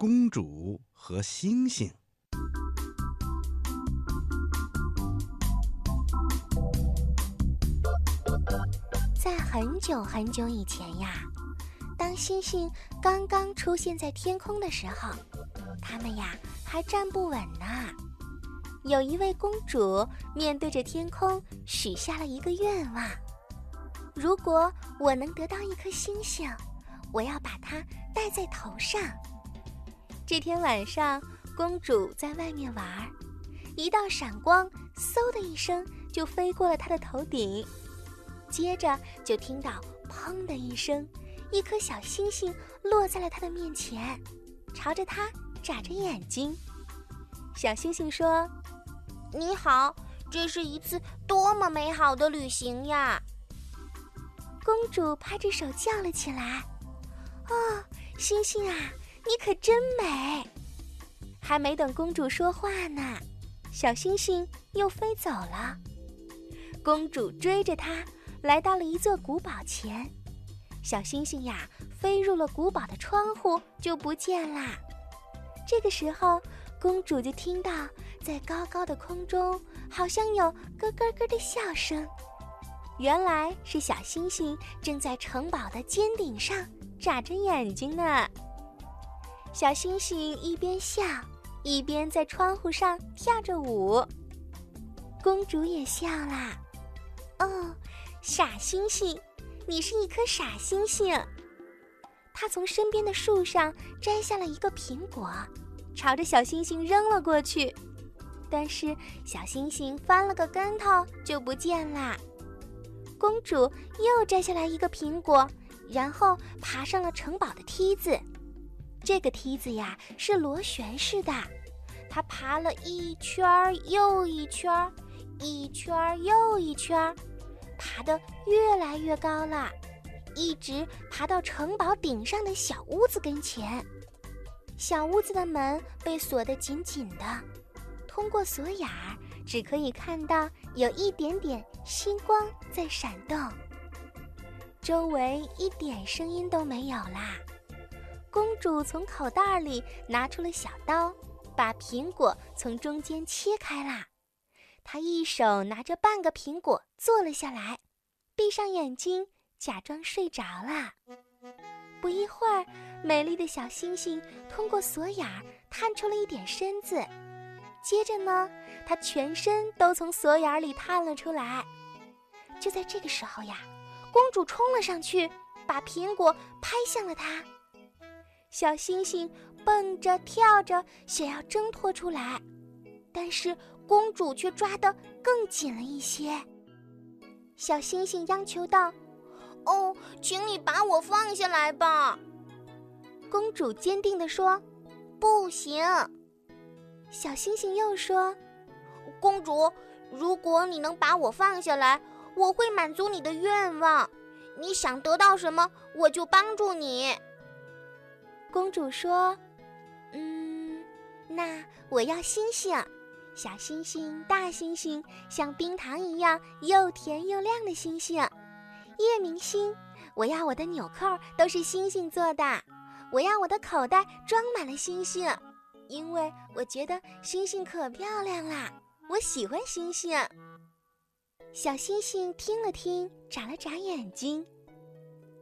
公主和星星。在很久很久以前呀，当星星刚刚出现在天空的时候，它们呀还站不稳呢。有一位公主面对着天空，许下了一个愿望：如果我能得到一颗星星，我要把它戴在头上。这天晚上，公主在外面玩，一道闪光嗖的一声就飞过了她的头顶。接着就听到“砰”的一声，一颗小星星落在了她的面前，朝着她眨着眼睛。小星星说：“你好，这是一次多么美好的旅行呀！”公主拍着手叫了起来：“哦，星星啊，你可真美！”还没等公主说话呢，小星星又飞走了。公主追着它。来到了一座古堡前，小星星呀飞入了古堡的窗户，就不见啦。这个时候，公主就听到在高高的空中好像有咯咯咯的笑声，原来是小星星正在城堡的尖顶上眨着眼睛呢。小星星一边笑，一边在窗户上跳着舞。公主也笑啦，哦。傻星星，你是一颗傻星星。她从身边的树上摘下了一个苹果，朝着小星星扔了过去。但是小星星翻了个跟头就不见啦。公主又摘下来一个苹果，然后爬上了城堡的梯子。这个梯子呀是螺旋式的，它爬了一圈又一圈，一圈又一圈。爬得越来越高了，一直爬到城堡顶上的小屋子跟前。小屋子的门被锁得紧紧的，通过锁眼儿，只可以看到有一点点星光在闪动。周围一点声音都没有啦。公主从口袋里拿出了小刀，把苹果从中间切开啦。她一手拿着半个苹果坐了下来，闭上眼睛，假装睡着了。不一会儿，美丽的小星星通过锁眼儿探出了一点身子。接着呢，它全身都从锁眼里探了出来。就在这个时候呀，公主冲了上去，把苹果拍向了她。小星星蹦着跳着，想要挣脱出来。但是公主却抓得更紧了一些。小星星央求道：“哦，请你把我放下来吧。”公主坚定地说：“不行。”小星星又说：“公主，如果你能把我放下来，我会满足你的愿望。你想得到什么，我就帮助你。”公主说：“嗯，那我要星星。”小星星，大星星，像冰糖一样又甜又亮的星星，夜明星。我要我的纽扣都是星星做的，我要我的口袋装满了星星，因为我觉得星星可漂亮啦，我喜欢星星。小星星听了听，眨了眨眼睛。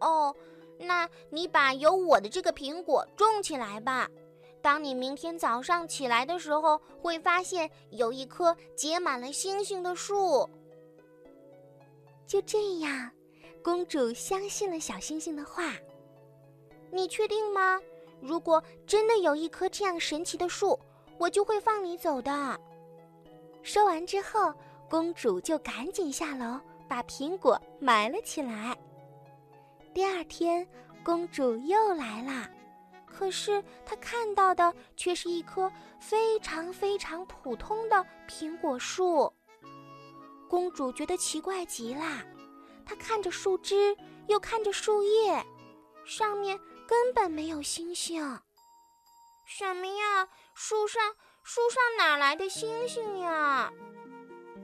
哦，那你把有我的这个苹果种起来吧。当你明天早上起来的时候，会发现有一棵结满了星星的树。就这样，公主相信了小星星的话。你确定吗？如果真的有一棵这样神奇的树，我就会放你走的。说完之后，公主就赶紧下楼，把苹果埋了起来。第二天，公主又来了。可是她看到的却是一棵非常非常普通的苹果树。公主觉得奇怪极了，她看着树枝，又看着树叶，上面根本没有星星。什么呀？树上树上哪来的星星呀？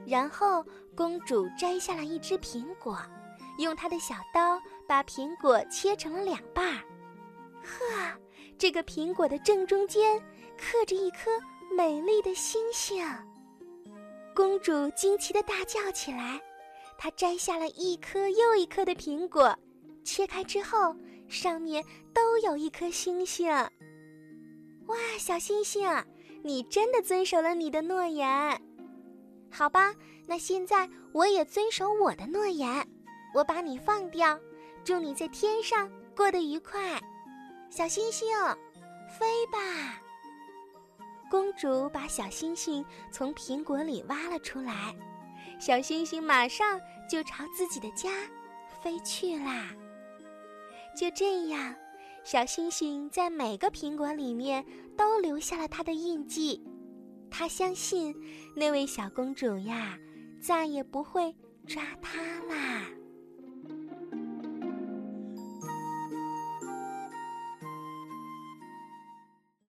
然后公主摘下了一只苹果，用她的小刀把苹果切成了两半儿。呵。这个苹果的正中间刻着一颗美丽的星星。公主惊奇地大叫起来，她摘下了一颗又一颗的苹果，切开之后，上面都有一颗星星。哇，小星星，你真的遵守了你的诺言。好吧，那现在我也遵守我的诺言，我把你放掉，祝你在天上过得愉快。小星星，飞吧！公主把小星星从苹果里挖了出来，小星星马上就朝自己的家飞去啦。就这样，小星星在每个苹果里面都留下了它的印记。他相信，那位小公主呀，再也不会抓他啦。